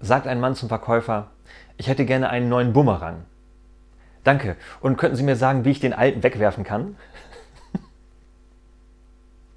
sagt ein Mann zum Verkäufer, ich hätte gerne einen neuen Bumerang. Danke. Und könnten Sie mir sagen, wie ich den alten wegwerfen kann?